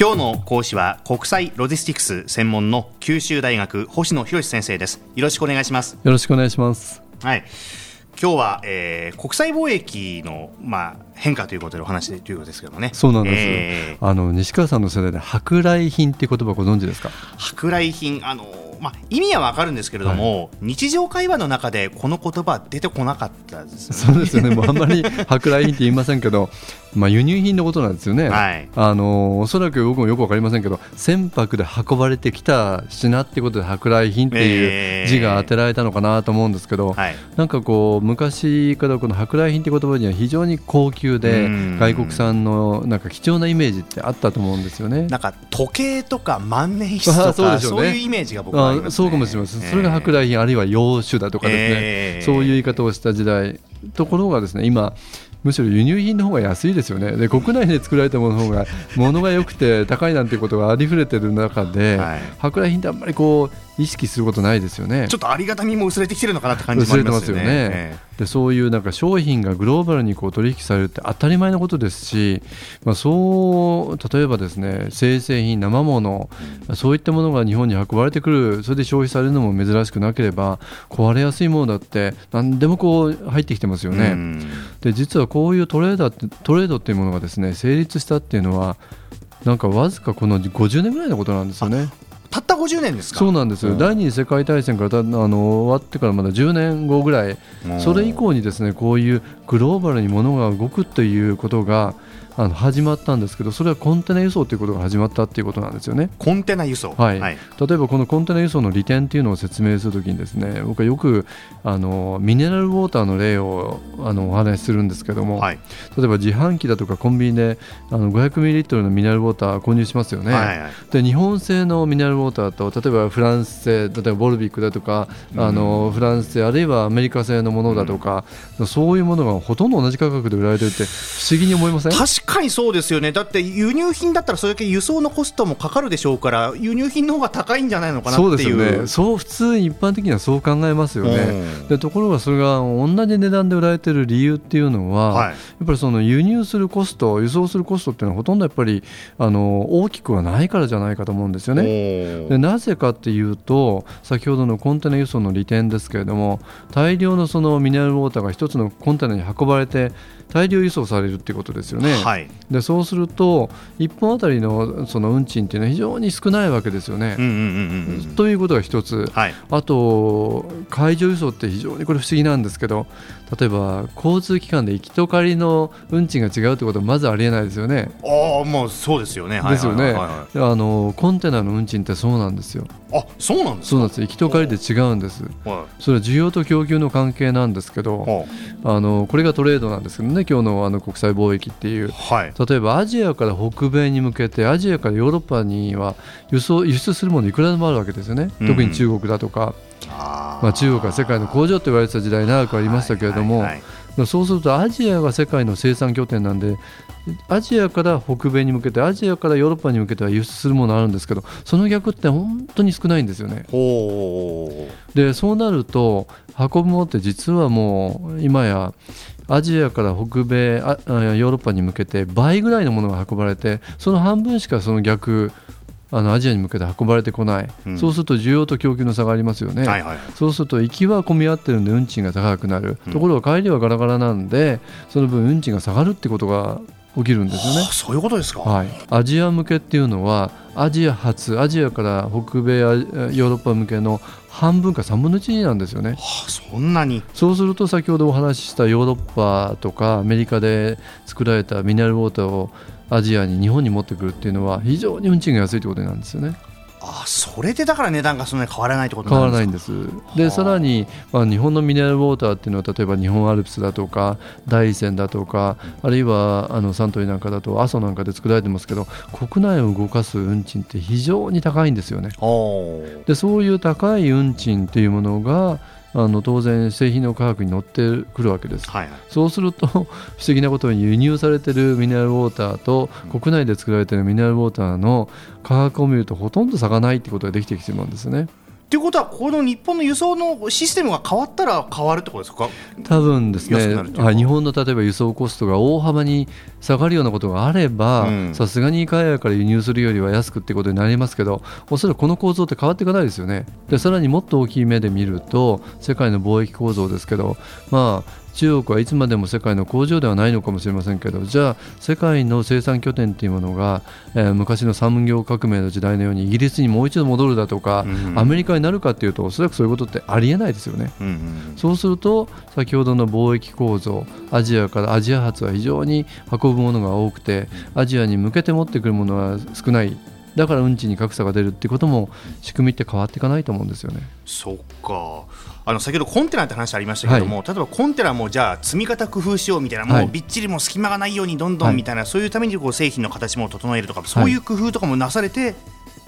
今日の講師は国際ロジスティクス専門の九州大学星野博先生です。よろしくお願いします。よろしくお願いします。はい。今日は、えー、国際貿易の、まあ、変化ということでお話でということですけどもね。そうなんです、えー、あの西川さんの世代で舶来品っていう言葉ご存知ですか？舶来品あのまあ、意味はわかるんですけれども、はい、日常会話の中でこの言葉出てこなかったです、ね、そうですよね、もうあんまり舶来品って言いませんけど、まあ、輸入品のことなんですよね、はい、あのおそらく僕もよく分かりませんけど船舶で運ばれてきた品ってことで舶来品っていう字が当てられたのかなと思うんですけど、えー、なんかこう昔からこの舶来品って言葉には非常に高級で外国産のなんか貴重なイメージってあったと思うんですよね。なんか時計とか万年筆とか そう,、ね、そういうイメージが僕はあそうかもしれません、それが舶来品あるいは洋酒だとかですね、えー、そういう言い方をした時代。ところがですね今むしろ輸入品の方が安いですよね。で国内で作られたものの方が 物が良くて高いなんてことがありふれてる中で、はい、舶来品ってあんまりこう意識することないですよね。ちょっとありがたみも薄れてきてるのかなって感じもありますよね。でそういうなんか商品がグローバルにこう取引されるって当たり前のことですし、まあ、そう例えばですね生鮮品生もの、うん、そういったものが日本に運ばれてくるそれで消費されるのも珍しくなければ壊れやすいものだって何でもこう入ってきてますよね。うん、で実はこういうトレーダートレードっていうものがですね成立したっていうのはなんかわずかこの50年ぐらいのことなんですよね。たった50年ですか？そうなんですよ、うん、第二次世界大戦からあの終わってからまだ10年後ぐらい、それ以降にですねこういうグローバルにものが動くということがあの始まったんですけどそれはコンテナ輸送ということが始まったっていうことなんですよね。コンテナ輸送、はい、はい、例えばこのコンテナ輸送の利点っていうのを説明するときにですね僕はよくあのミネラルウォーターの例をあのお話しするんですけども、はい、例えば自販機だとかコンビニであの500ミリリットルのミネラルウォーター購入しますよね。はいはい、で日本製のミネラルウォーターと例えばフランス製例えばボルビックだとか、うん、あのフランス製あるいはアメリカ製のものだとか、うん、そういうものがほとんど同じ価格で売られてるって不思議に思いません？確かにそうですよね、だって輸入品だったらそれだけ輸送のコストもかかるでしょうから、輸入品の方が高いんじゃないのかなっていう。そうですよね、そう普通、一般的にはそう考えますよね、でところがそれが同じ値段で売られてる理由っていうのは、はい、やっぱりその輸入するコスト、輸送するコストっていうのは、ほとんどやっぱりあの大きくはないからじゃないかと思うんですよね。でなぜかっていうと、先ほどのコンテナ輸送の利点ですけれども、大量のそのミネラルウォーターが一つのコンテナに運ばれて、大量輸送されるっていうことですよね。はい、でそうすると1本あたりのその運賃っていうのは非常に少ないわけですよね。ということが一つ、はい、あと海上輸送って非常にこれ不思議なんですけど例えば交通機関で行きと帰りの運賃が違うってことはまずありえないですよね。ああもうそうですよね。ですよね。あのコンテナの運賃ってそうなんですよ。あそうなんですそうなんです行きと帰りで違うんです。それは需要と供給の関係なんですけど、あのこれがトレードなんですけどね今日のあの国際貿易っていう、はい、例えばアジアから北米に向けてアジアからヨーロッパには輸送輸出するものいくらでもあるわけですよね、うん、特に中国だとか、あまあ、中国は世界の工場と言われてた時代長くありましたけれども、はいはいはい。そうするとアジアが世界の生産拠点なんでアジアから北米に向けてアジアからヨーロッパに向けては輸出するものあるんですけどその逆って本当に少ないんですよね。でそうなると運ぶものって実はもう今やアジアから北米ヨーロッパに向けて倍ぐらいのものが運ばれてその半分しかその逆あのアジアに向けて運ばれてこない、うん、そうすると需要と供給の差がありますよね、はいはい、そうすると行きは混み合ってるんで運賃が高くなる、うん、ところが帰りはガラガラなんでその分運賃が下がるってことが起きるんですよね。そういうことですか、はい、アジア向けっていうのはアジア発アジアから北米ヨーロッパ向けの半分か3分の1なんですよね。はあ、そんなにそうすると先ほどお話ししたヨーロッパとかアメリカで作られたミネラルウォーターをアジアに日本に持ってくるっていうのは非常に運賃が安いということなんですよね。あそれでだから値段がそんなに変わらないってこと変わらないんです。でさらに、まあ、日本のミネラルウォーターっていうのは例えば日本アルプスだとか大山だとかあるいはあのサントリーなんかだと阿蘇なんかで作られてますけど国内を動かす運賃って非常に高いんですよね。でそういう高い運賃っていうものがあの当然製品の価格に乗ってくるわけです、はいはい、そうすると 不思議なことに輸入されてるミネラルウォーターと国内で作られてるミネラルウォーターの価格を見るとほとんど差がないってことができてきてるんですね。ということは、この日本の輸送のシステムが変わったら変わるってことですか？多分ですね、日本の例えば輸送コストが大幅に下がるようなことがあれば、さすがに海外から輸入するよりは安くってことになりますけど、おそらくこの構造って変わっていかないですよね。でさらにもっと大きい目で見ると、世界の貿易構造ですけど、まあ、中国はいつまでも世界の工場ではないのかもしれませんけどじゃあ世界の生産拠点というものが、えー、昔の産業革命の時代のようにイギリスにもう一度戻るだとか、うんうん、アメリカになるかというとおそらくそういうことってありえないですよね、うんうん、そうすると先ほどの貿易構造アジアからアジア発は非常に運ぶものが多くてアジアに向けて持ってくるものは少ないだから運賃に格差が出るってことも仕組みって変わっていかないと思うんですよね。そっか。あの先ほどコンテナって話ありましたけども、はい、例えばコンテナもじゃあ積み方工夫しようみたいな、もうびっちりも隙間がないようにどんどんみたいな、はい、そういうためにこう製品の形も整えるとか、そういう工夫とかもなされて、っ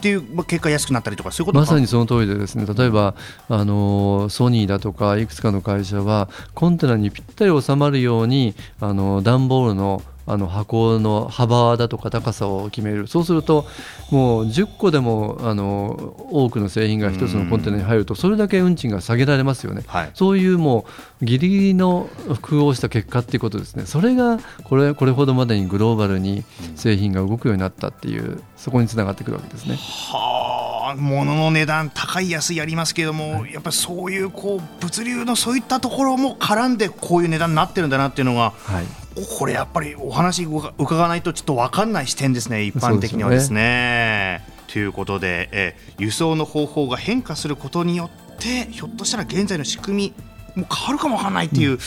ていう結果安くなったりとかそういうことまさにその通りでですね。例えばあのソニーだとかいくつかの会社はコンテナにぴったり収まるようにあの段ボールのあの箱の幅だとか高さを決める。そうするともう10個でもあの多くの製品が1つのコンテナに入るとそれだけ運賃が下げられますよね、はい、そういうもうギリギリの工夫をした結果っていうことですね。それがこれこれほどまでにグローバルに製品が動くようになったっていうそこにつながってくるわけですね。はあ物の値段高い安いありますけれども、はい、やっぱりそういうこう物流のそういったところも絡んでこういう値段になってるんだなっていうのが、はいこれやっぱりお話伺わないとちょっと分かんない視点ですね、一般的にはですね。ということで、え輸送の方法が変化することによってひょっとしたら現在の仕組みもう変わるかもわからないっていう、うん、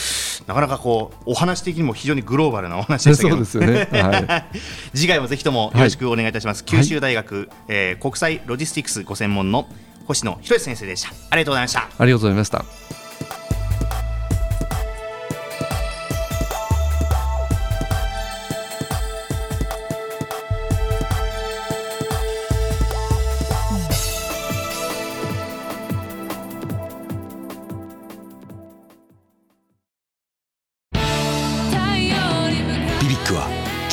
なかなかこうお話的にも非常にグローバルなお話でしたけど、ね、はい、次回もぜひともよろしくお願いいたします、はい、九州大学、えー、国際ロジスティクスご専門の星野博先生でした。ありがとうございました。ありがとうございました